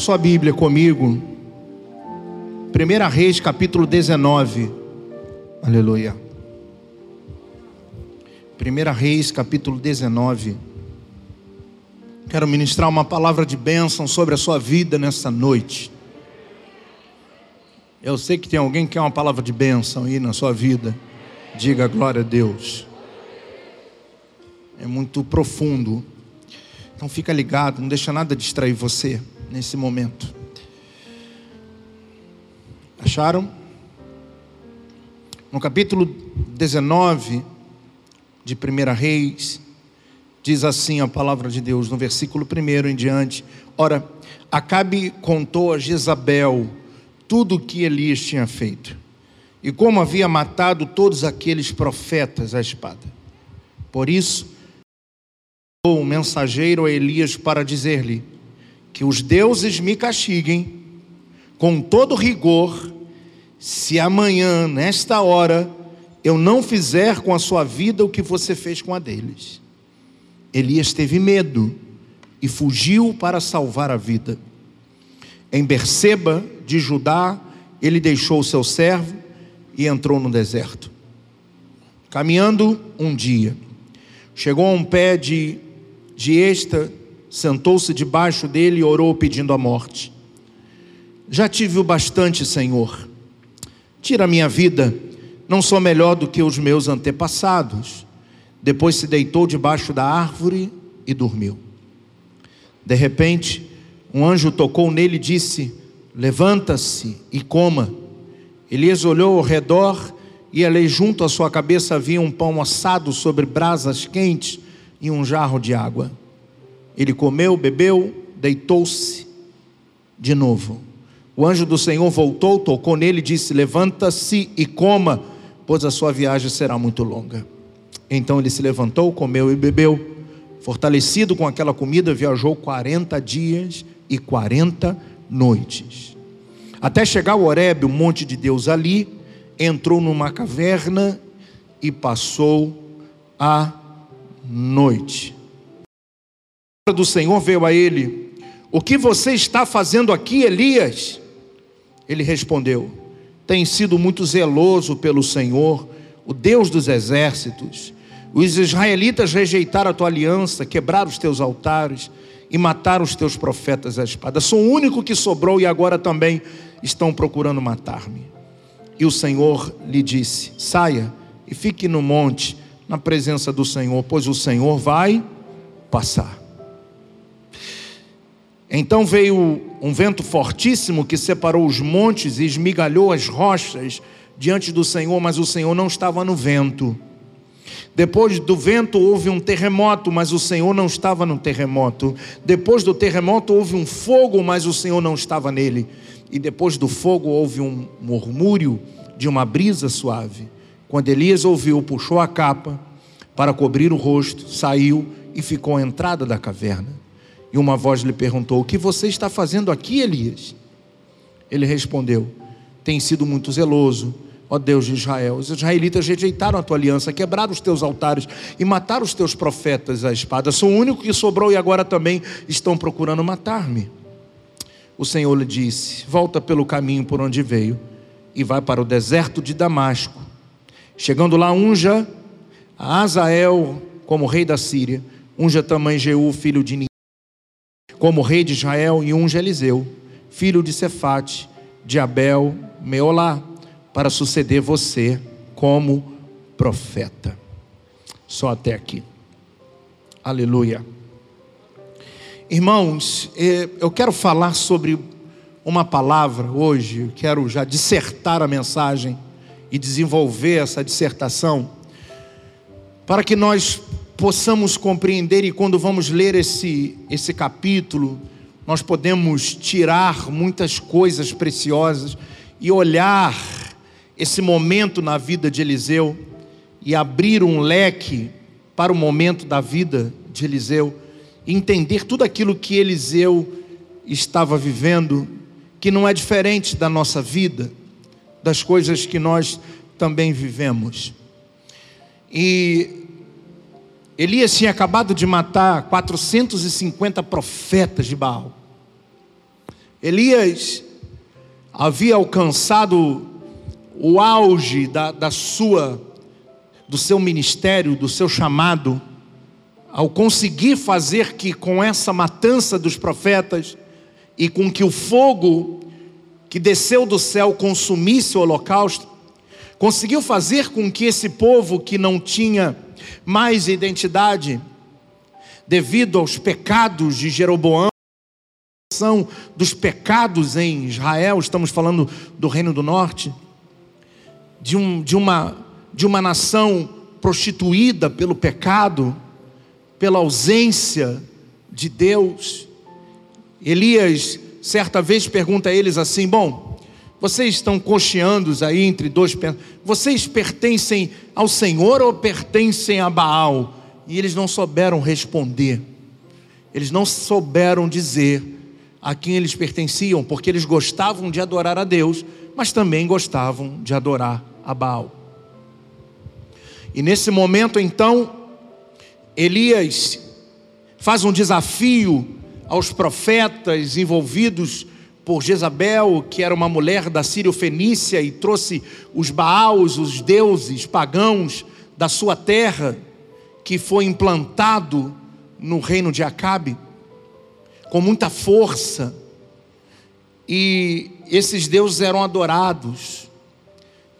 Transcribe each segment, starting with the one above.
sua Bíblia comigo. 1 Reis, capítulo 19. Aleluia. 1 Reis, capítulo 19. Quero ministrar uma palavra de bênção sobre a sua vida nessa noite. Eu sei que tem alguém que quer uma palavra de bênção aí na sua vida. Diga glória a Deus. É muito profundo. Então fica ligado, não deixa nada distrair você nesse momento. Acharam? No capítulo 19 de 1 Reis, diz assim a palavra de Deus, no versículo 1 em diante: Ora, Acabe contou a Jezabel tudo o que Elias tinha feito, e como havia matado todos aqueles profetas à espada. Por isso, um mensageiro a Elias para dizer-lhe: Que os deuses me castiguem com todo rigor se amanhã, nesta hora, eu não fizer com a sua vida o que você fez com a deles. Elias teve medo e fugiu para salvar a vida. Em Berseba de Judá, ele deixou o seu servo e entrou no deserto. Caminhando um dia, chegou a um pé de, de esta, sentou-se debaixo dele e orou pedindo a morte. Já tive o bastante, Senhor Tira a minha vida, não sou melhor do que os meus antepassados. Depois se deitou debaixo da árvore e dormiu. De repente, um anjo tocou nele e disse: Levanta-se e coma. Elias olhou ao redor e ali junto à sua cabeça havia um pão assado sobre brasas quentes e um jarro de água. Ele comeu, bebeu, deitou-se de novo. O anjo do Senhor voltou, tocou nele e disse: Levanta-se e coma, pois a sua viagem será muito longa. Então ele se levantou, comeu e bebeu. Fortalecido com aquela comida, viajou 40 dias e 40 noites. Até chegar ao Horebe, o monte de Deus ali, entrou numa caverna e passou a noite. Do Senhor veio a ele: O que você está fazendo aqui, Elias? Ele respondeu: Tem sido muito zeloso pelo Senhor, o Deus dos exércitos. Os israelitas rejeitaram a tua aliança, quebraram os teus altares e mataram os teus profetas à espada. Sou o único que sobrou e agora também estão procurando matar-me. E o Senhor lhe disse: Saia e fique no monte, na presença do Senhor, pois o Senhor vai passar. Então veio um vento fortíssimo que separou os montes e esmigalhou as rochas diante do Senhor, mas o Senhor não estava no vento. Depois do vento houve um terremoto, mas o Senhor não estava no terremoto. Depois do terremoto houve um fogo, mas o Senhor não estava nele. E depois do fogo houve um murmúrio de uma brisa suave. Quando Elias ouviu, puxou a capa para cobrir o rosto, saiu e ficou à entrada da caverna. E uma voz lhe perguntou: O que você está fazendo aqui, Elias? Ele respondeu: Tem sido muito zeloso, ó Deus de Israel. Os israelitas rejeitaram a tua aliança, quebraram os teus altares e mataram os teus profetas à espada. Sou o único que sobrou e agora também estão procurando matar-me. O Senhor lhe disse: Volta pelo caminho por onde veio e vai para o deserto de Damasco. Chegando lá, unja a Azael como rei da Síria, unja também Jeú, filho de como rei de Israel, e unge Eliseu, filho de Cefate, de Abel, Meolá, para suceder você como profeta. Só até aqui. Aleluia. Irmãos, eu quero falar sobre uma palavra hoje, quero já dissertar a mensagem e desenvolver essa dissertação, para que nós possamos compreender e quando vamos ler esse, esse capítulo, nós podemos tirar muitas coisas preciosas e olhar esse momento na vida de Eliseu e abrir um leque para o momento da vida de Eliseu, entender tudo aquilo que Eliseu estava vivendo, que não é diferente da nossa vida, das coisas que nós também vivemos. E Elias tinha acabado de matar 450 profetas de Baal. Elias havia alcançado o auge da, da sua, do seu ministério, do seu chamado, ao conseguir fazer que com essa matança dos profetas e com que o fogo que desceu do céu consumisse o holocausto, conseguiu fazer com que esse povo que não tinha mais identidade, devido aos pecados de Jeroboão, dos pecados em Israel, estamos falando do Reino do Norte, de, um, de, uma, de uma nação prostituída pelo pecado, pela ausência de Deus. Elias, certa vez, pergunta a eles assim: Bom, vocês estão cocheando aí entre dois, vocês pertencem ao Senhor ou pertencem a Baal? E eles não souberam responder, eles não souberam dizer a quem eles pertenciam, porque eles gostavam de adorar a Deus, mas também gostavam de adorar a Baal. E nesse momento, então, Elias faz um desafio aos profetas envolvidos por Jezabel, que era uma mulher da Sírio-Fenícia e trouxe os Baals, os deuses pagãos da sua terra, que foi implantado no reino de Acabe com muita força, e esses deuses eram adorados,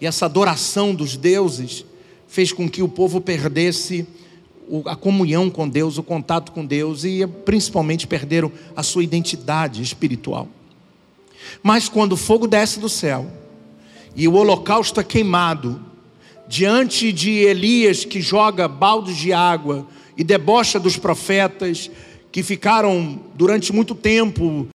e essa adoração dos deuses fez com que o povo perdesse a comunhão com Deus, o contato com Deus, e principalmente perderam a sua identidade espiritual. Mas quando o fogo desce do céu, e o holocausto é queimado, diante de Elias que joga baldes de água e debocha dos profetas, que ficaram durante muito tempo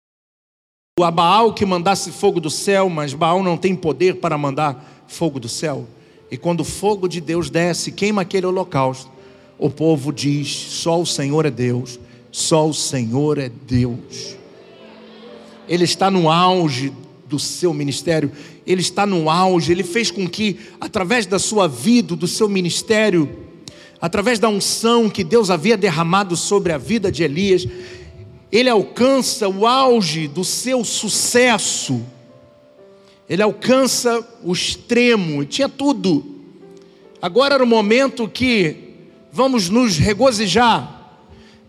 a Baal que mandasse fogo do céu, mas Baal não tem poder para mandar fogo do céu. E quando o fogo de Deus desce, queima aquele holocausto, o povo diz: só o Senhor é Deus, só o Senhor é Deus. Ele está no auge do seu ministério, ele está no auge, ele fez com que, através da sua vida, do seu ministério, através da unção que Deus havia derramado sobre a vida de Elias, ele alcança o auge do seu sucesso, ele alcança o extremo, tinha tudo. Agora era o momento que vamos nos regozijar,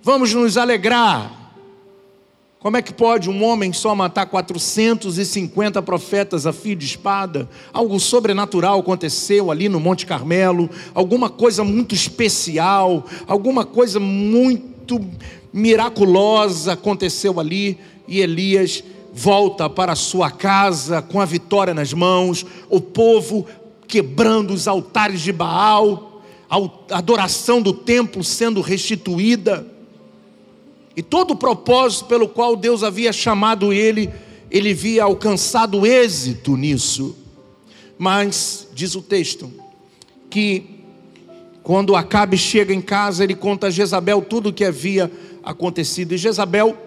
vamos nos alegrar, como é que pode um homem só matar 450 profetas a fio de espada? Algo sobrenatural aconteceu ali no Monte Carmelo, alguma coisa muito especial, alguma coisa muito miraculosa aconteceu ali e Elias volta para sua casa com a vitória nas mãos, o povo quebrando os altares de Baal, a adoração do templo sendo restituída. E todo o propósito pelo qual Deus havia chamado ele, ele via alcançado êxito nisso. Mas, diz o texto, que quando Acabe chega em casa, ele conta a Jezabel tudo o que havia acontecido. E Jezabel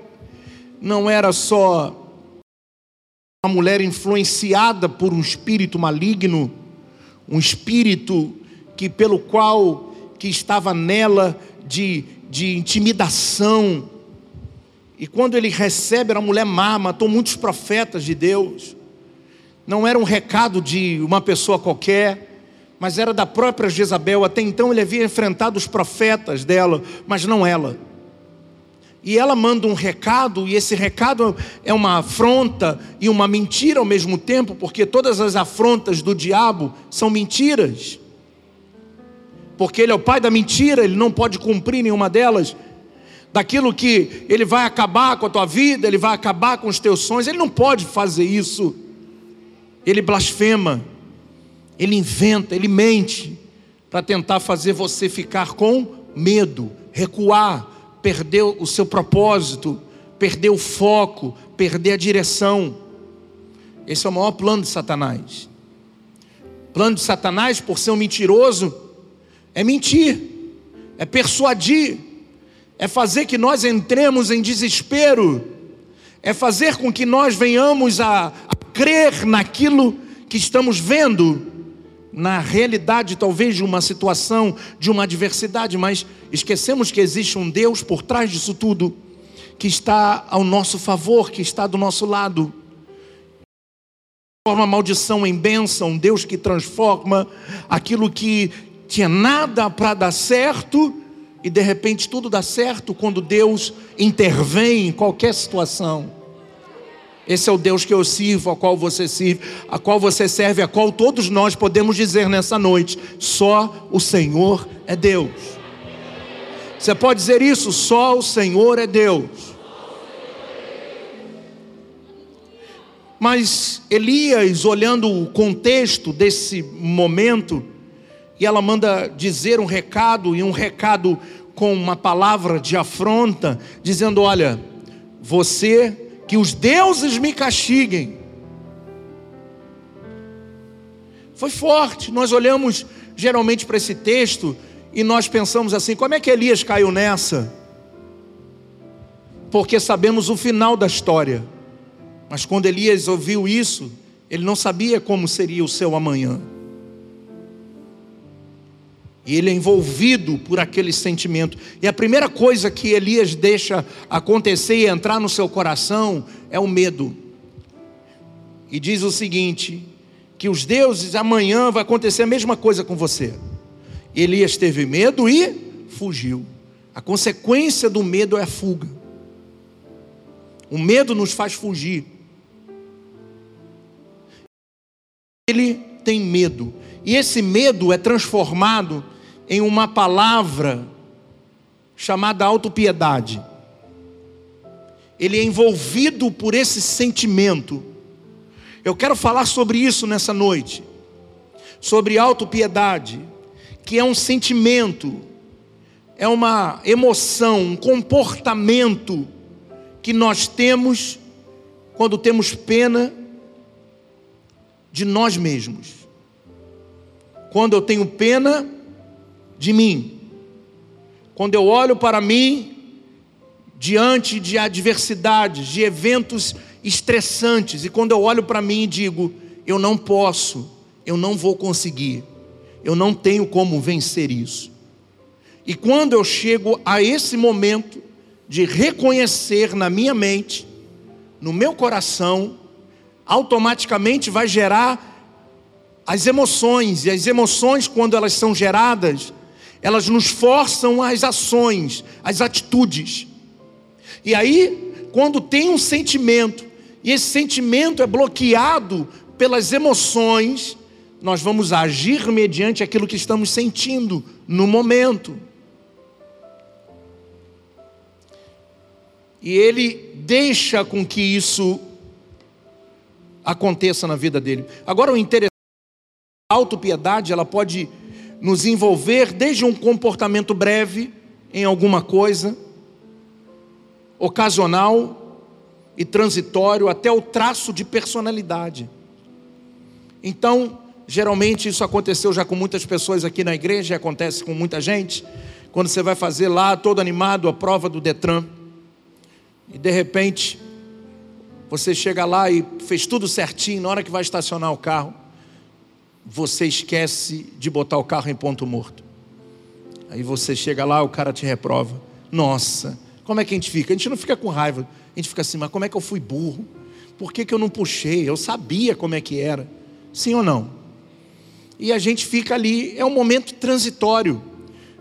não era só uma mulher influenciada por um espírito maligno, um espírito que pelo qual que estava nela de, de intimidação, e quando ele recebe, era uma mulher má, matou muitos profetas de Deus. Não era um recado de uma pessoa qualquer, mas era da própria Jezabel. Até então ele havia enfrentado os profetas dela, mas não ela. E ela manda um recado, e esse recado é uma afronta e uma mentira ao mesmo tempo, porque todas as afrontas do diabo são mentiras. Porque ele é o pai da mentira, ele não pode cumprir nenhuma delas daquilo que ele vai acabar com a tua vida, ele vai acabar com os teus sonhos. Ele não pode fazer isso. Ele blasfema, ele inventa, ele mente para tentar fazer você ficar com medo, recuar, perder o seu propósito, perder o foco, perder a direção. Esse é o maior plano de Satanás. Plano de Satanás, por ser um mentiroso, é mentir, é persuadir, é fazer que nós entremos em desespero, é fazer com que nós venhamos a, a crer naquilo que estamos vendo, na realidade, talvez, de uma situação, de uma adversidade, mas esquecemos que existe um Deus por trás disso tudo, que está ao nosso favor, que está do nosso lado. Transforma maldição em bênção, Deus que transforma aquilo que tinha nada para dar certo e de repente tudo dá certo quando Deus intervém em qualquer situação. Esse é o Deus que eu sirvo, a qual você sirve, a qual você serve, a qual todos nós podemos dizer nessa noite: só o Senhor é Deus. Você pode dizer isso? Só o Senhor é Deus. Mas Elias, olhando o contexto desse momento, e ela manda dizer um recado, e um recado com uma palavra de afronta, dizendo: Olha, você, que os deuses me castiguem. Foi forte. Nós olhamos geralmente para esse texto e nós pensamos assim: como é que Elias caiu nessa? Porque sabemos o final da história. Mas quando Elias ouviu isso, ele não sabia como seria o seu amanhã. E ele é envolvido por aquele sentimento. E a primeira coisa que Elias deixa acontecer e entrar no seu coração é o medo. E diz o seguinte: que os deuses amanhã vai acontecer a mesma coisa com você. Elias teve medo e fugiu. A consequência do medo é a fuga. O medo nos faz fugir. Ele tem medo. E esse medo é transformado em uma palavra chamada autopiedade. Ele é envolvido por esse sentimento. Eu quero falar sobre isso nessa noite. Sobre autopiedade, que é um sentimento, é uma emoção, um comportamento que nós temos quando temos pena de nós mesmos. Quando eu tenho pena de mim. Quando eu olho para mim diante de adversidades, de eventos estressantes, e quando eu olho para mim e digo: eu não posso, eu não vou conseguir, eu não tenho como vencer isso. E quando eu chego a esse momento de reconhecer na minha mente, no meu coração, automaticamente vai gerar as emoções, e as emoções, quando elas são geradas, elas nos forçam às ações, às atitudes. E aí, quando tem um sentimento, e esse sentimento é bloqueado pelas emoções, nós vamos agir mediante aquilo que estamos sentindo no momento. E ele deixa com que isso aconteça na vida dele. Agora o interessante, a autopiedade, ela pode nos envolver desde um comportamento breve em alguma coisa, ocasional e transitório, até o traço de personalidade. Então, geralmente isso aconteceu já com muitas pessoas aqui na igreja, acontece com muita gente, quando você vai fazer lá, todo animado, a prova do Detran, e de repente, você chega lá e fez tudo certinho, na hora que vai estacionar o carro, você esquece de botar o carro em ponto morto. Aí você chega lá, o cara te reprova. Nossa, como é que a gente fica? A gente não fica com raiva, a gente fica assim, mas como é que eu fui burro? Por que, que eu não puxei? Eu sabia como é que era. Sim ou não? E a gente fica ali, é um momento transitório,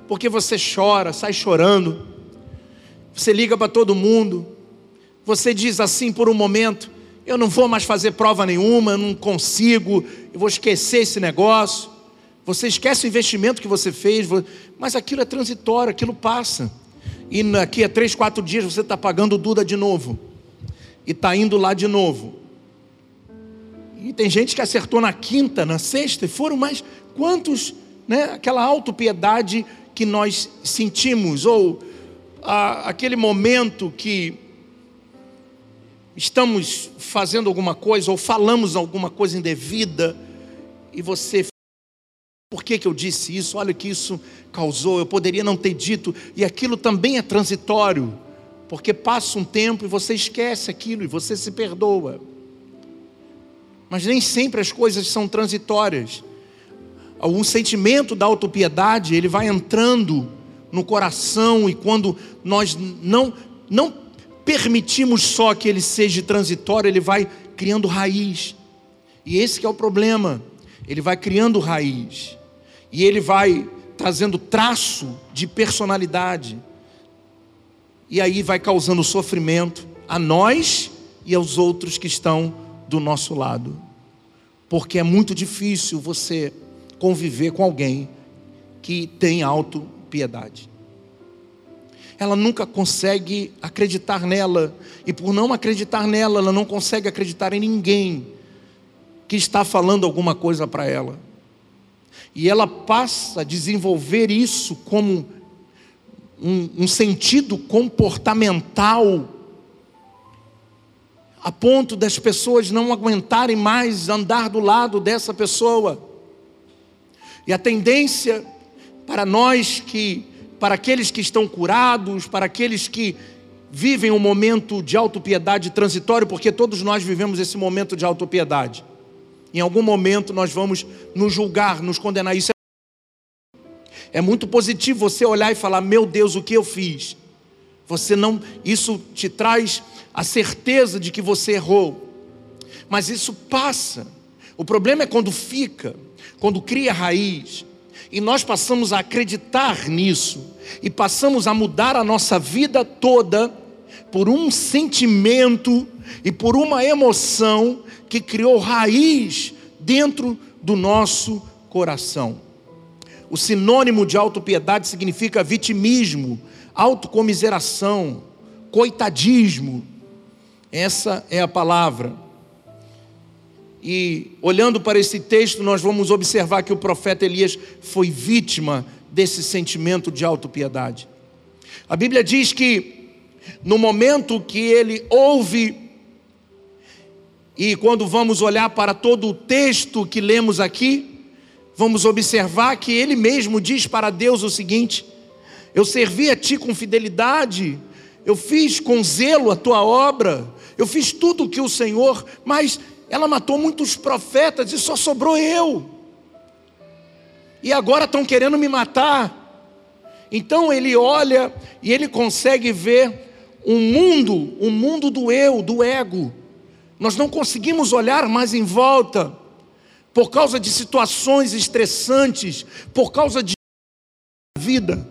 porque você chora, sai chorando, você liga para todo mundo, você diz assim por um momento: eu não vou mais fazer prova nenhuma, eu não consigo, eu vou esquecer esse negócio. Você esquece o investimento que você fez, mas aquilo é transitório, aquilo passa. E daqui a três, quatro dias você está pagando Duda de novo. E está indo lá de novo. E tem gente que acertou na quinta, na sexta, e foram mais quantos, né? Aquela autopiedade que nós sentimos, ou a, aquele momento que estamos fazendo alguma coisa ou falamos alguma coisa indevida e você por que, que eu disse isso? Olha o que isso causou, eu poderia não ter dito, e aquilo também é transitório, porque passa um tempo e você esquece aquilo e você se perdoa. Mas nem sempre as coisas são transitórias. Algum sentimento da autopiedade, ele vai entrando no coração e quando nós não não permitimos só que ele seja transitório, ele vai criando raiz. E esse é o problema. Ele vai criando raiz. E ele vai trazendo traço de personalidade. E aí vai causando sofrimento a nós e aos outros que estão do nosso lado. Porque é muito difícil você conviver com alguém que tem auto-piedade. Ela nunca consegue acreditar nela, e por não acreditar nela, ela não consegue acreditar em ninguém que está falando alguma coisa para ela. E ela passa a desenvolver isso como um, um sentido comportamental, a ponto das pessoas não aguentarem mais andar do lado dessa pessoa. E a tendência para nós que, para aqueles que estão curados, para aqueles que vivem um momento de autopiedade transitório, porque todos nós vivemos esse momento de autopiedade. Em algum momento nós vamos nos julgar, nos condenar. Isso é muito positivo você olhar e falar: "Meu Deus, o que eu fiz?" Você não, isso te traz a certeza de que você errou. Mas isso passa. O problema é quando fica, quando cria raiz, e nós passamos a acreditar nisso e passamos a mudar a nossa vida toda por um sentimento e por uma emoção que criou raiz dentro do nosso coração. O sinônimo de autopiedade significa vitimismo, autocomiseração, coitadismo. Essa é a palavra. E olhando para esse texto, nós vamos observar que o profeta Elias foi vítima desse sentimento de autopiedade. A Bíblia diz que no momento que ele ouve e quando vamos olhar para todo o texto que lemos aqui, vamos observar que ele mesmo diz para Deus o seguinte: Eu servi a ti com fidelidade, eu fiz com zelo a tua obra, eu fiz tudo o que o Senhor, mas ela matou muitos profetas e só sobrou eu. E agora estão querendo me matar. Então ele olha e ele consegue ver um mundo, um mundo do eu, do ego nós não conseguimos olhar mais em volta por causa de situações estressantes, por causa de vida,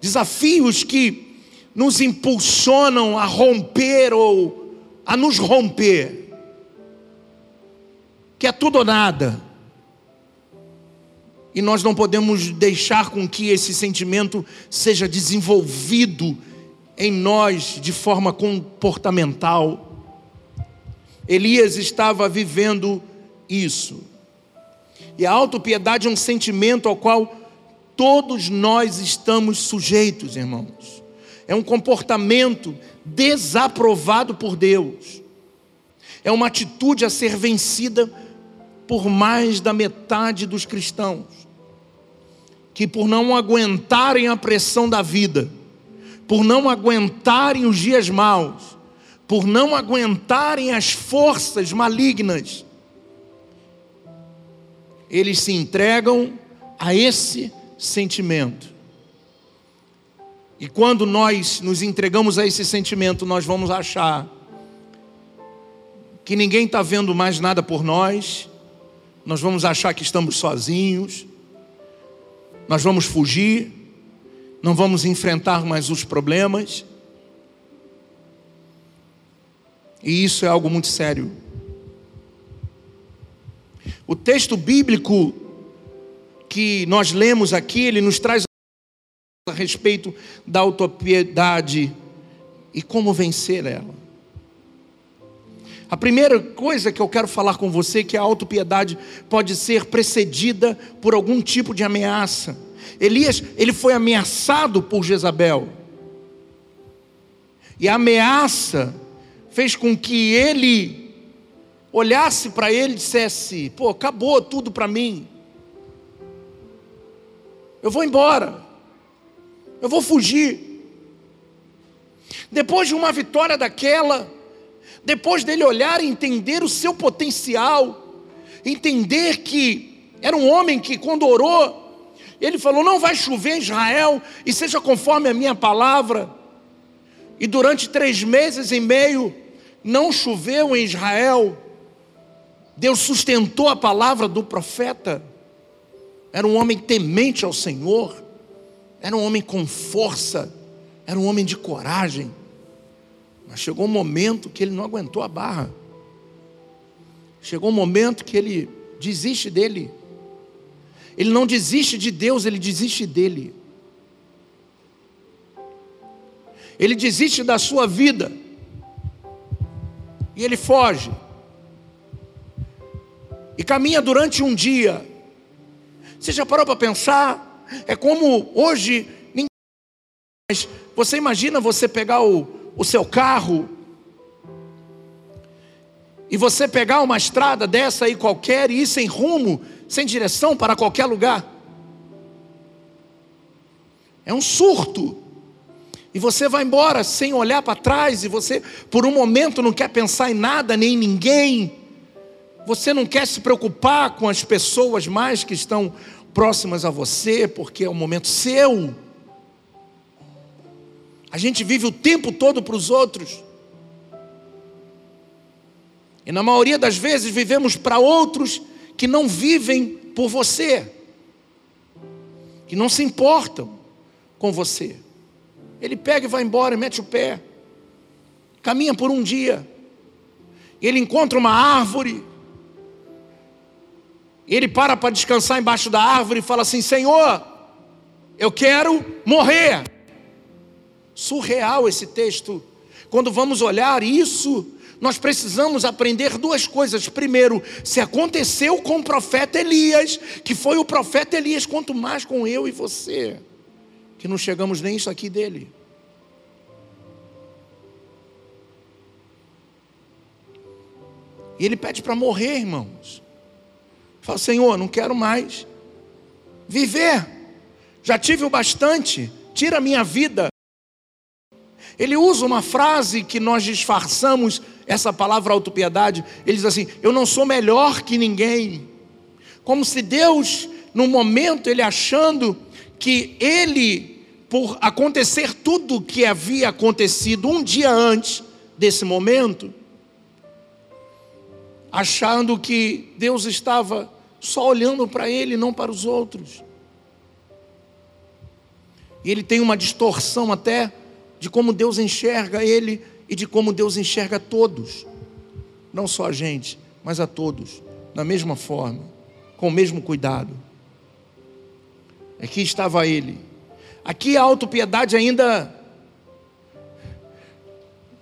desafios que nos impulsionam a romper ou a nos romper, que é tudo ou nada. E nós não podemos deixar com que esse sentimento seja desenvolvido em nós de forma comportamental. Elias estava vivendo isso. E a autopiedade é um sentimento ao qual todos nós estamos sujeitos, irmãos. É um comportamento desaprovado por Deus. É uma atitude a ser vencida por mais da metade dos cristãos, que por não aguentarem a pressão da vida, por não aguentarem os dias maus, por não aguentarem as forças malignas, eles se entregam a esse sentimento. E quando nós nos entregamos a esse sentimento, nós vamos achar que ninguém está vendo mais nada por nós, nós vamos achar que estamos sozinhos, nós vamos fugir, não vamos enfrentar mais os problemas. E isso é algo muito sério. O texto bíblico que nós lemos aqui, ele nos traz a respeito da autopiedade e como vencer ela. A primeira coisa que eu quero falar com você é que a autopiedade pode ser precedida por algum tipo de ameaça. Elias, ele foi ameaçado por Jezabel. E a ameaça fez com que ele olhasse para ele e dissesse: pô, acabou tudo para mim. Eu vou embora. Eu vou fugir. Depois de uma vitória daquela, depois dele olhar e entender o seu potencial, entender que era um homem que, quando orou, ele falou: Não vai chover em Israel, e seja conforme a minha palavra. e durante três meses e meio não choveu em Israel. Deus sustentou a palavra do profeta. Era um homem temente ao Senhor, era um homem com força, era um homem de coragem. Mas chegou um momento que ele não aguentou a barra. Chegou um momento que ele desiste dele. Ele não desiste de Deus, ele desiste dele. Ele desiste da sua vida. E ele foge. E caminha durante um dia. Você já parou para pensar? É como hoje, mas você imagina você pegar o, o seu carro e você pegar uma estrada dessa aí qualquer e ir sem rumo, sem direção para qualquer lugar. É um surto. E você vai embora sem olhar para trás, e você, por um momento, não quer pensar em nada nem em ninguém. Você não quer se preocupar com as pessoas mais que estão próximas a você, porque é o momento seu. A gente vive o tempo todo para os outros. E na maioria das vezes vivemos para outros que não vivem por você, que não se importam com você. Ele pega e vai embora e mete o pé. Caminha por um dia. Ele encontra uma árvore. Ele para para descansar embaixo da árvore e fala assim: Senhor, eu quero morrer. Surreal esse texto. Quando vamos olhar isso, nós precisamos aprender duas coisas. Primeiro, se aconteceu com o profeta Elias, que foi o profeta Elias, quanto mais com eu e você que não chegamos nem isso aqui dele. E ele pede para morrer, irmãos. Fala, Senhor, não quero mais viver. Já tive o bastante, tira a minha vida. Ele usa uma frase que nós disfarçamos essa palavra autopiedade. Ele diz assim: Eu não sou melhor que ninguém. Como se Deus, num momento, ele achando que ele, por acontecer tudo o que havia acontecido um dia antes desse momento, achando que Deus estava só olhando para ele, não para os outros. E ele tem uma distorção até de como Deus enxerga ele e de como Deus enxerga todos, não só a gente, mas a todos, da mesma forma, com o mesmo cuidado. Aqui estava ele. Aqui a autopiedade ainda.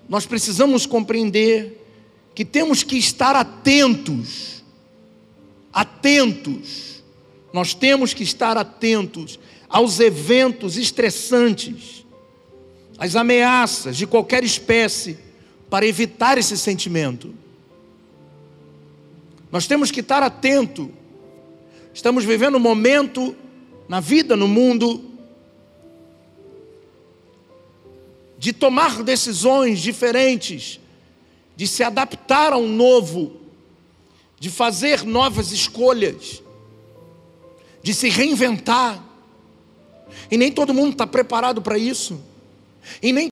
Nós precisamos compreender que temos que estar atentos. Atentos. Nós temos que estar atentos aos eventos estressantes, às ameaças de qualquer espécie, para evitar esse sentimento. Nós temos que estar atento. Estamos vivendo um momento na vida, no mundo, de tomar decisões diferentes, de se adaptar a um novo, de fazer novas escolhas, de se reinventar. E nem todo mundo está preparado para isso. E nem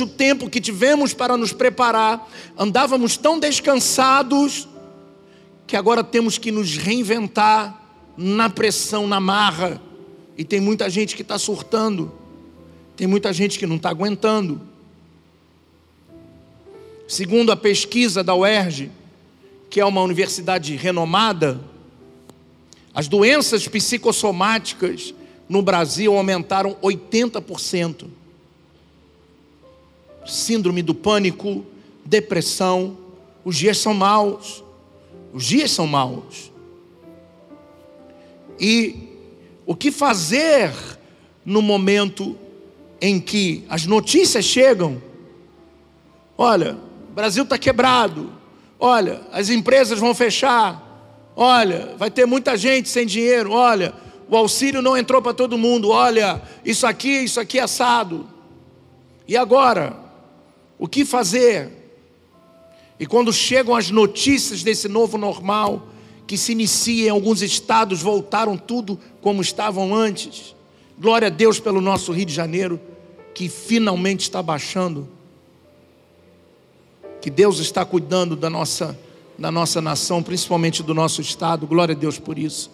o tempo que tivemos para nos preparar, andávamos tão descansados que agora temos que nos reinventar na pressão, na marra. E tem muita gente que está surtando, tem muita gente que não está aguentando. Segundo a pesquisa da UERJ, que é uma universidade renomada, as doenças psicossomáticas no Brasil aumentaram 80%. Síndrome do pânico, depressão, os dias são maus. Os dias são maus. E o que fazer no momento em que as notícias chegam? Olha, o Brasil está quebrado. Olha, as empresas vão fechar. Olha, vai ter muita gente sem dinheiro. Olha, o auxílio não entrou para todo mundo. Olha, isso aqui, isso aqui é assado. E agora? O que fazer? E quando chegam as notícias desse novo normal, que se inicia em alguns estados, voltaram tudo como estavam antes. Glória a Deus pelo nosso Rio de Janeiro, que finalmente está baixando, que Deus está cuidando da nossa, da nossa nação, principalmente do nosso estado. Glória a Deus por isso.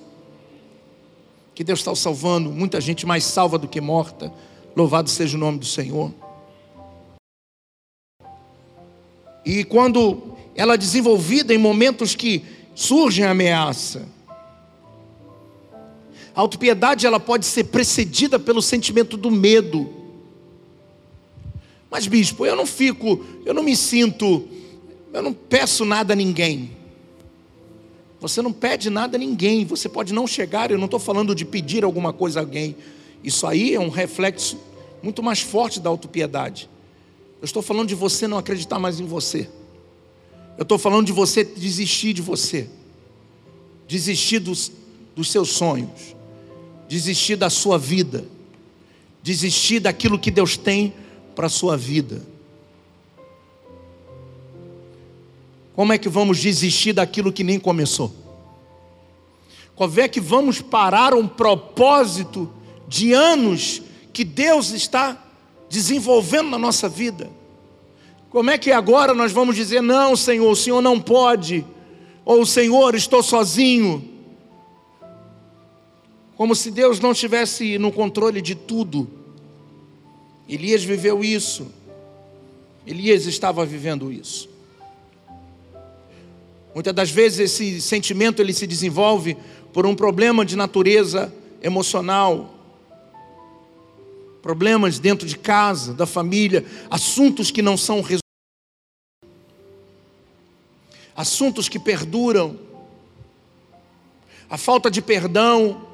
Que Deus está salvando, muita gente mais salva do que morta. Louvado seja o nome do Senhor. E quando ela é desenvolvida em momentos que surgem ameaça, a autopiedade ela pode ser precedida pelo sentimento do medo. Mas bispo, eu não fico, eu não me sinto, eu não peço nada a ninguém. Você não pede nada a ninguém, você pode não chegar, eu não estou falando de pedir alguma coisa a alguém. Isso aí é um reflexo muito mais forte da autopiedade. Eu estou falando de você não acreditar mais em você. Eu estou falando de você desistir de você, desistir dos, dos seus sonhos, desistir da sua vida, desistir daquilo que Deus tem para a sua vida. Como é que vamos desistir daquilo que nem começou? Como é que vamos parar um propósito de anos que Deus está desenvolvendo na nossa vida? Como é que agora nós vamos dizer, não, Senhor, o Senhor não pode, ou Senhor, estou sozinho? como se Deus não estivesse no controle de tudo. Elias viveu isso. Elias estava vivendo isso. Muitas das vezes esse sentimento ele se desenvolve por um problema de natureza emocional, problemas dentro de casa, da família, assuntos que não são resolvidos, assuntos que perduram, a falta de perdão,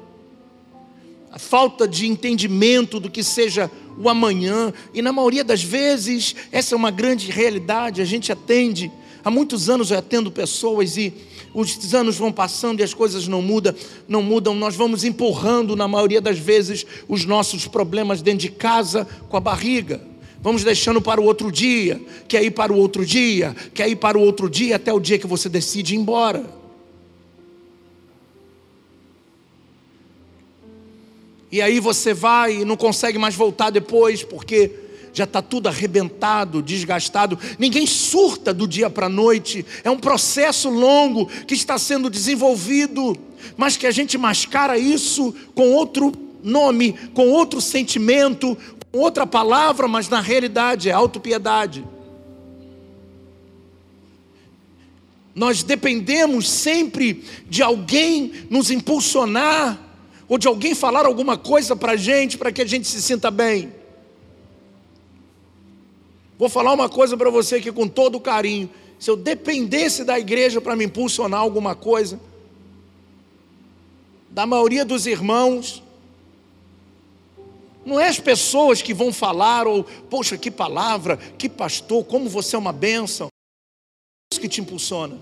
a falta de entendimento do que seja o amanhã, e na maioria das vezes, essa é uma grande realidade, a gente atende, há muitos anos eu atendo pessoas e os anos vão passando e as coisas não mudam, não mudam, nós vamos empurrando na maioria das vezes os nossos problemas dentro de casa com a barriga. Vamos deixando para o outro dia, quer ir para o outro dia, quer ir para o outro dia até o dia que você decide ir embora. E aí você vai e não consegue mais voltar depois, porque já está tudo arrebentado, desgastado. Ninguém surta do dia para a noite. É um processo longo que está sendo desenvolvido, mas que a gente mascara isso com outro nome, com outro sentimento, com outra palavra, mas na realidade é autopiedade. Nós dependemos sempre de alguém nos impulsionar ou de alguém falar alguma coisa para a gente, para que a gente se sinta bem. Vou falar uma coisa para você aqui com todo carinho. Se eu dependesse da igreja para me impulsionar alguma coisa, da maioria dos irmãos, não é as pessoas que vão falar, ou, poxa, que palavra, que pastor, como você é uma bênção. É isso que te impulsiona.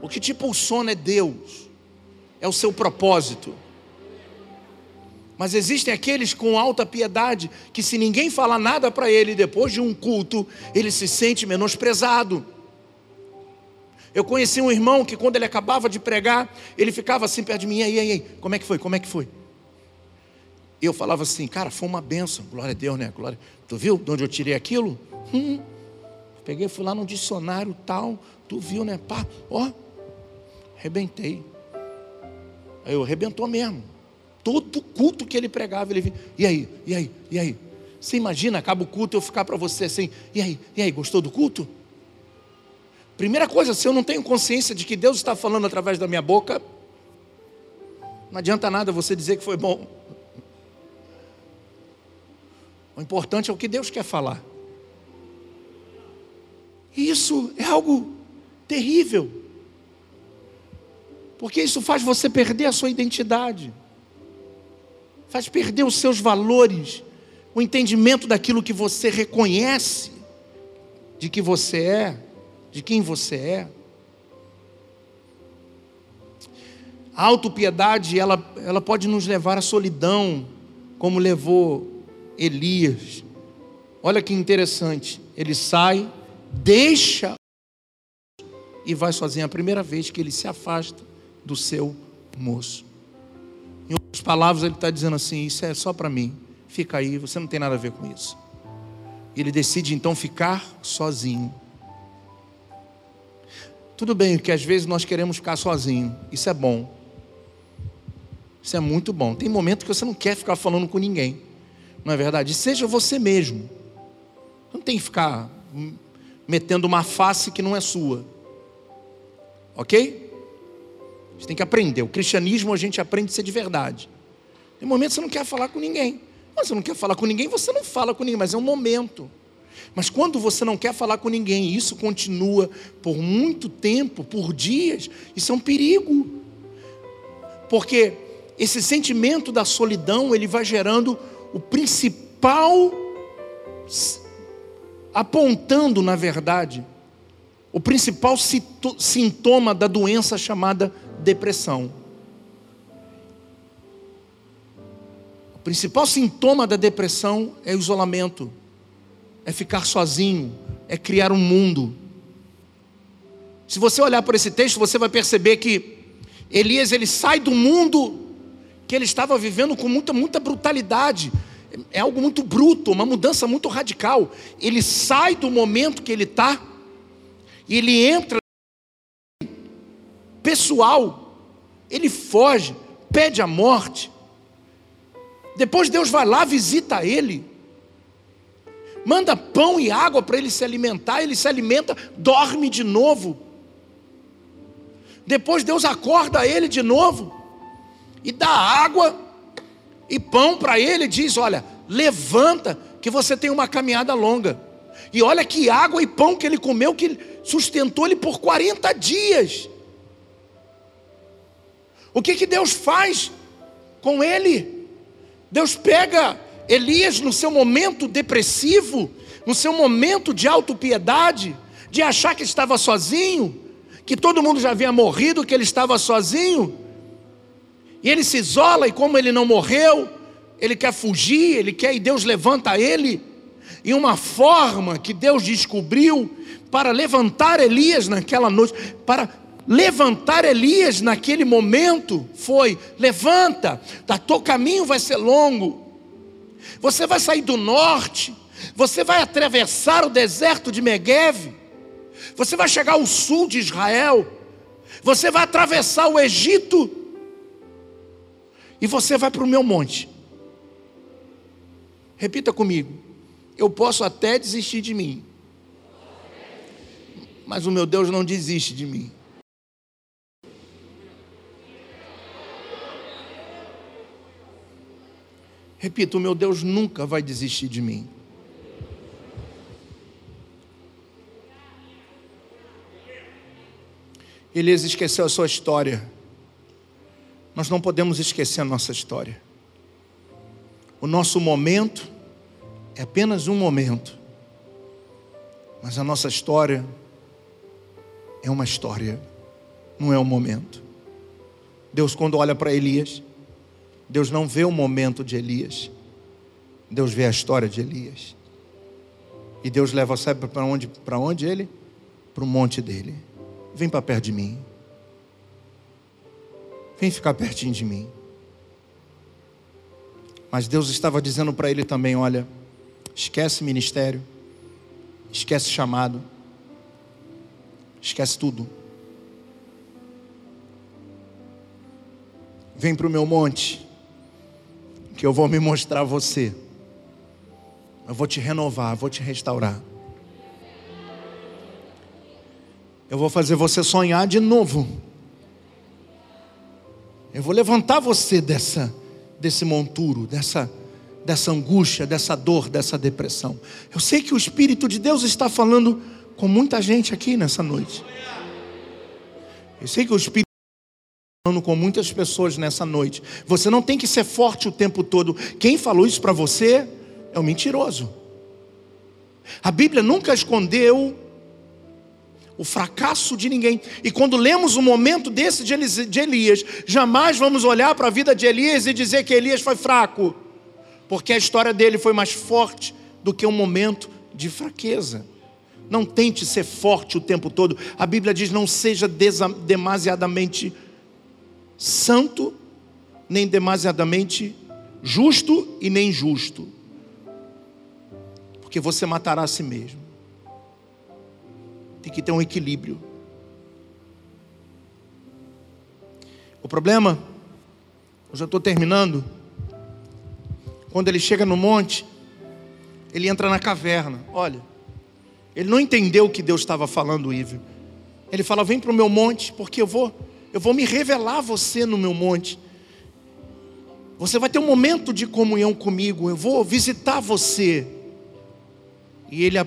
O que te impulsiona é Deus é o seu propósito. Mas existem aqueles com alta piedade que, se ninguém falar nada para ele depois de um culto, ele se sente menosprezado. Eu conheci um irmão que, quando ele acabava de pregar, ele ficava assim perto de mim: e aí, aí, como é que foi? Como é que foi? Eu falava assim, cara, foi uma benção, glória a Deus, né? Glória. Tu viu de onde eu tirei aquilo? Hum. Peguei, fui lá no dicionário tal, tu viu, né? Pá, ó, arrebentei. Aí eu arrebentou mesmo. Todo culto que ele pregava, ele vinha. E aí? E aí? E aí? Você imagina, acaba o culto eu ficar para você assim, e aí? E aí, gostou do culto? Primeira coisa, se eu não tenho consciência de que Deus está falando através da minha boca, não adianta nada você dizer que foi bom. O importante é o que Deus quer falar. E isso é algo terrível. Porque isso faz você perder a sua identidade, faz perder os seus valores, o entendimento daquilo que você reconhece, de que você é, de quem você é. A autopiedade, ela, ela pode nos levar à solidão, como levou Elias. Olha que interessante, ele sai, deixa e vai sozinho. É a primeira vez que ele se afasta do seu moço. Em outras palavras, ele está dizendo assim: Isso é só para mim. fica aí, você não tem nada a ver com isso. Ele decide então ficar sozinho. Tudo bem que às vezes nós queremos ficar sozinho, isso é bom. Isso é muito bom. Tem momentos que você não quer ficar falando com ninguém, não é verdade? Seja você mesmo. Não tem que ficar metendo uma face que não é sua. Ok? Gente tem que aprender. O cristianismo a gente aprende a ser de verdade. Tem momentos que você não quer falar com ninguém. Mas você não quer falar com ninguém, você não fala com ninguém, mas é um momento. Mas quando você não quer falar com ninguém e isso continua por muito tempo, por dias, isso é um perigo. Porque esse sentimento da solidão, ele vai gerando o principal apontando, na verdade, o principal sintoma da doença chamada depressão. O principal sintoma da depressão é o isolamento, é ficar sozinho, é criar um mundo. Se você olhar por esse texto, você vai perceber que Elias ele sai do mundo que ele estava vivendo com muita, muita brutalidade. É algo muito bruto, uma mudança muito radical. Ele sai do momento que ele está ele entra pessoal, ele foge, pede a morte. Depois Deus vai lá, visita ele, manda pão e água para ele se alimentar, ele se alimenta, dorme de novo. Depois Deus acorda ele de novo e dá água e pão para ele, diz: Olha, levanta, que você tem uma caminhada longa. E olha que água e pão que ele comeu, que sustentou ele por 40 dias. O que, que Deus faz com ele? Deus pega Elias no seu momento depressivo, no seu momento de autopiedade, de achar que estava sozinho, que todo mundo já havia morrido, que ele estava sozinho, e ele se isola, e como ele não morreu, ele quer fugir, ele quer, e Deus levanta ele. E uma forma que Deus descobriu para levantar Elias naquela noite, para levantar Elias naquele momento, foi: levanta, o teu caminho vai ser longo. Você vai sair do norte, você vai atravessar o deserto de Megueve, você vai chegar ao sul de Israel, você vai atravessar o Egito, e você vai para o meu monte. Repita comigo. Eu posso até desistir de mim, mas o meu Deus não desiste de mim. Repita, o meu Deus nunca vai desistir de mim. Elias esqueceu a sua história. Nós não podemos esquecer a nossa história. O nosso momento é apenas um momento, mas a nossa história é uma história, não é um momento. Deus, quando olha para Elias, Deus não vê o momento de Elias, Deus vê a história de Elias. E Deus leva, sabe para onde, para onde ele? Para o monte dele. Vem para perto de mim. Vem ficar pertinho de mim. Mas Deus estava dizendo para ele também: olha, esquece ministério, esquece chamado, esquece tudo. Vem para o meu monte, que eu vou me mostrar a você. Eu vou te renovar, vou te restaurar. Eu vou fazer você sonhar de novo. Eu vou levantar você dessa desse monturo, dessa, dessa angústia, dessa dor, dessa depressão. Eu sei que o Espírito de Deus está falando com muita gente aqui nessa noite. Eu sei que o Espírito está falando com muitas pessoas nessa noite. Você não tem que ser forte o tempo todo. Quem falou isso para você é o mentiroso. A Bíblia nunca escondeu o fracasso de ninguém. E quando lemos um momento desse de Elias, jamais vamos olhar para a vida de Elias e dizer que Elias foi fraco, porque a história dele foi mais forte do que um momento de fraqueza. Não tente ser forte o tempo todo. A Bíblia diz: não seja demasiadamente santo, nem demasiadamente justo e nem justo, porque você matará a si mesmo. Tem que ter um equilíbrio. O problema, eu já estou terminando, quando ele chega no monte, ele entra na caverna. Olha, ele não entendeu o que Deus estava falando, Ivo. Ele fala: Vem para o meu monte, porque eu vou, eu vou me revelar a você no meu monte. Você vai ter um momento de comunhão comigo. Eu vou visitar você. E ele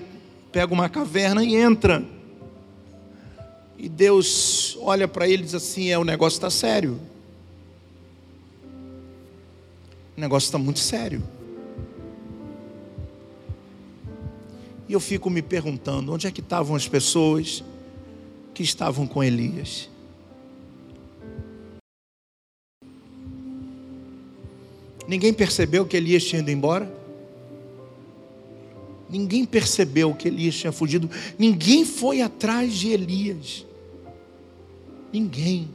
pega uma caverna e entra. E Deus olha para ele e diz assim: É, o negócio está sério. O negócio está muito sério. E eu fico me perguntando: onde é que estavam as pessoas que estavam com Elias? Ninguém percebeu que Elias tinha ido embora? Ninguém percebeu que Elias tinha fugido. Ninguém foi atrás de Elias. Ninguém.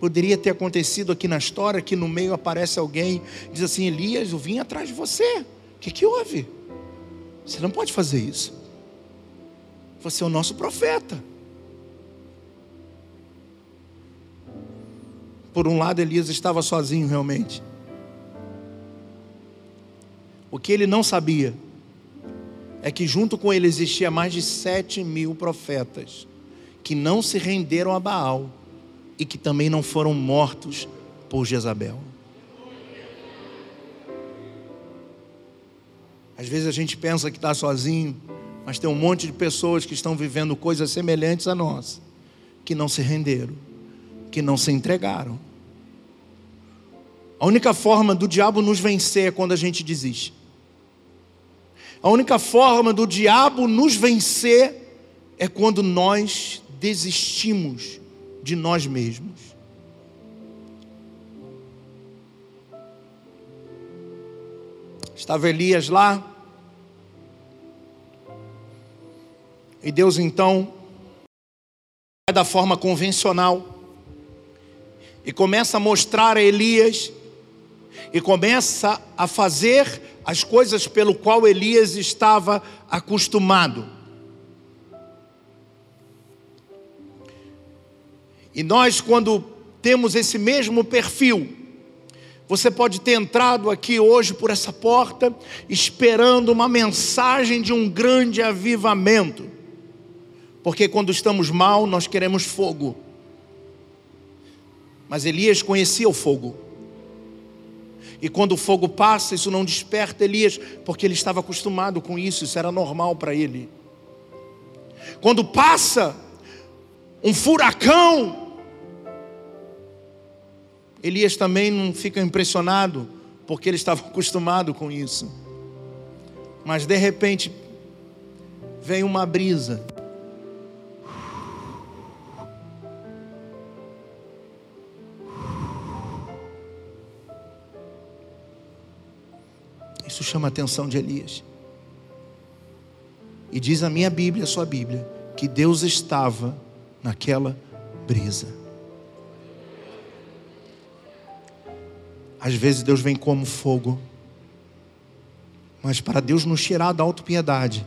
Poderia ter acontecido aqui na história que no meio aparece alguém diz assim: Elias, eu vim atrás de você. O que, que houve? Você não pode fazer isso. Você é o nosso profeta. Por um lado, Elias estava sozinho realmente. O que ele não sabia é que junto com ele existia mais de sete mil profetas que não se renderam a Baal e que também não foram mortos por Jezabel. Às vezes a gente pensa que está sozinho, mas tem um monte de pessoas que estão vivendo coisas semelhantes a nós, que não se renderam que não se entregaram. A única forma do diabo nos vencer é quando a gente desiste. A única forma do diabo nos vencer é quando nós desistimos de nós mesmos. Estava Elias lá, e Deus então, da forma convencional, e começa a mostrar a Elias e começa a fazer as coisas pelo qual Elias estava acostumado. E nós, quando temos esse mesmo perfil, você pode ter entrado aqui hoje por essa porta esperando uma mensagem de um grande avivamento, porque quando estamos mal, nós queremos fogo. Mas Elias conhecia o fogo. E quando o fogo passa, isso não desperta Elias, porque ele estava acostumado com isso, isso era normal para ele. Quando passa um furacão, Elias também não fica impressionado, porque ele estava acostumado com isso. Mas de repente, vem uma brisa, Isso chama a atenção de Elias. E diz a minha Bíblia, a sua Bíblia, que Deus estava naquela brisa. Às vezes Deus vem como fogo, mas para Deus nos tirar da autopiedade,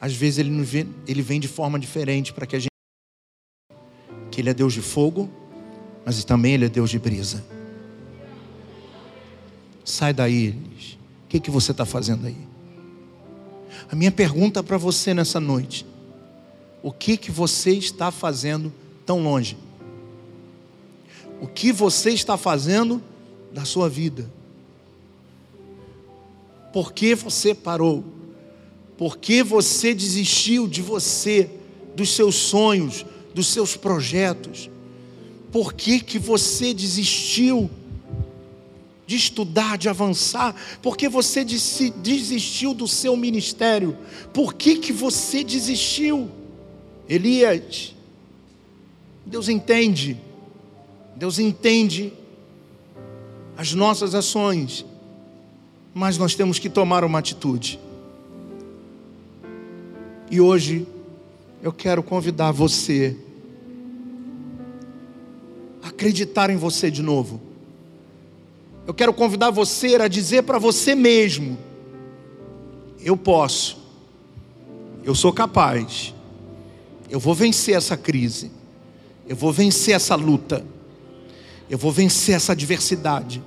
às vezes ele, vem, ele vem de forma diferente para que a gente. que Ele é Deus de fogo, mas também Ele é Deus de brisa. Sai daí, o que, que você está fazendo aí? A minha pergunta para você nessa noite: o que, que você está fazendo tão longe? O que você está fazendo da sua vida? Por que você parou? Por que você desistiu de você, dos seus sonhos, dos seus projetos? Por que, que você desistiu de estudar, de avançar? Porque você desistiu do seu ministério? Por que, que você desistiu? Elias, Deus entende, Deus entende as nossas ações, mas nós temos que tomar uma atitude. E hoje eu quero convidar você acreditar em você de novo. Eu quero convidar você a dizer para você mesmo: eu posso, eu sou capaz, eu vou vencer essa crise, eu vou vencer essa luta, eu vou vencer essa adversidade,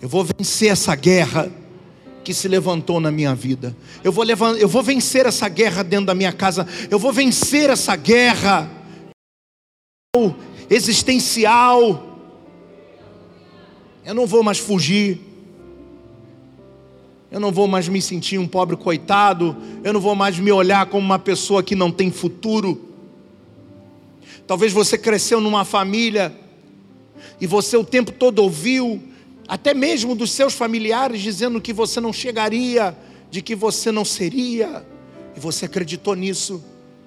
eu vou vencer essa guerra que se levantou na minha vida. Eu vou, levar, eu vou vencer essa guerra dentro da minha casa. Eu vou vencer essa guerra existencial. Eu não vou mais fugir. Eu não vou mais me sentir um pobre coitado. Eu não vou mais me olhar como uma pessoa que não tem futuro. Talvez você cresceu numa família e você o tempo todo ouviu até mesmo dos seus familiares, dizendo que você não chegaria, de que você não seria, e você acreditou nisso,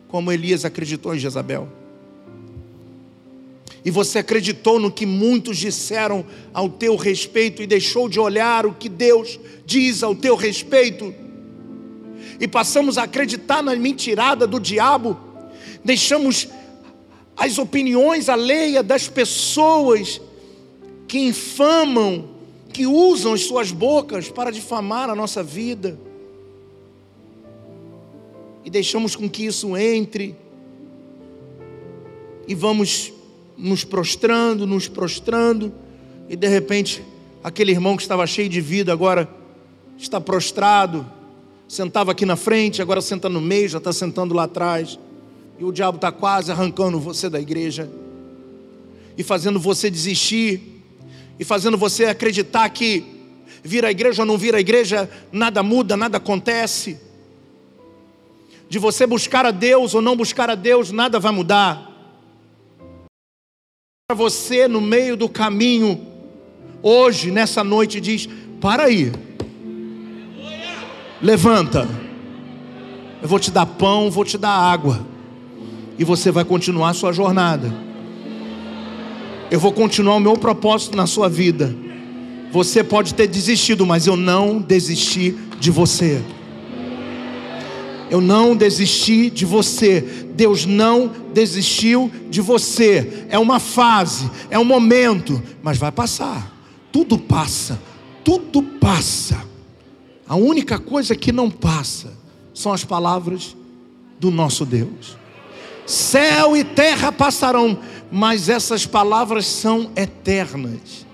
como Elias acreditou em Jezabel. E você acreditou no que muitos disseram ao teu respeito e deixou de olhar o que Deus diz ao teu respeito. E passamos a acreditar na mentirada do diabo, deixamos as opiniões alheias das pessoas que infamam, que usam as suas bocas para difamar a nossa vida. E deixamos com que isso entre. E vamos nos prostrando, nos prostrando, e de repente aquele irmão que estava cheio de vida agora está prostrado, sentava aqui na frente, agora senta no meio, já está sentando lá atrás, e o diabo está quase arrancando você da igreja. E fazendo você desistir. E fazendo você acreditar que vir à igreja ou não vir à igreja, nada muda, nada acontece. De você buscar a Deus ou não buscar a Deus, nada vai mudar. Para você no meio do caminho, hoje, nessa noite, diz: para aí, levanta, eu vou te dar pão, vou te dar água, e você vai continuar a sua jornada. Eu vou continuar o meu propósito na sua vida. Você pode ter desistido, mas eu não desisti de você. Eu não desisti de você. Deus não desistiu de você. É uma fase, é um momento, mas vai passar. Tudo passa. Tudo passa. A única coisa que não passa são as palavras do nosso Deus. Céu e terra passarão, mas essas palavras são eternas.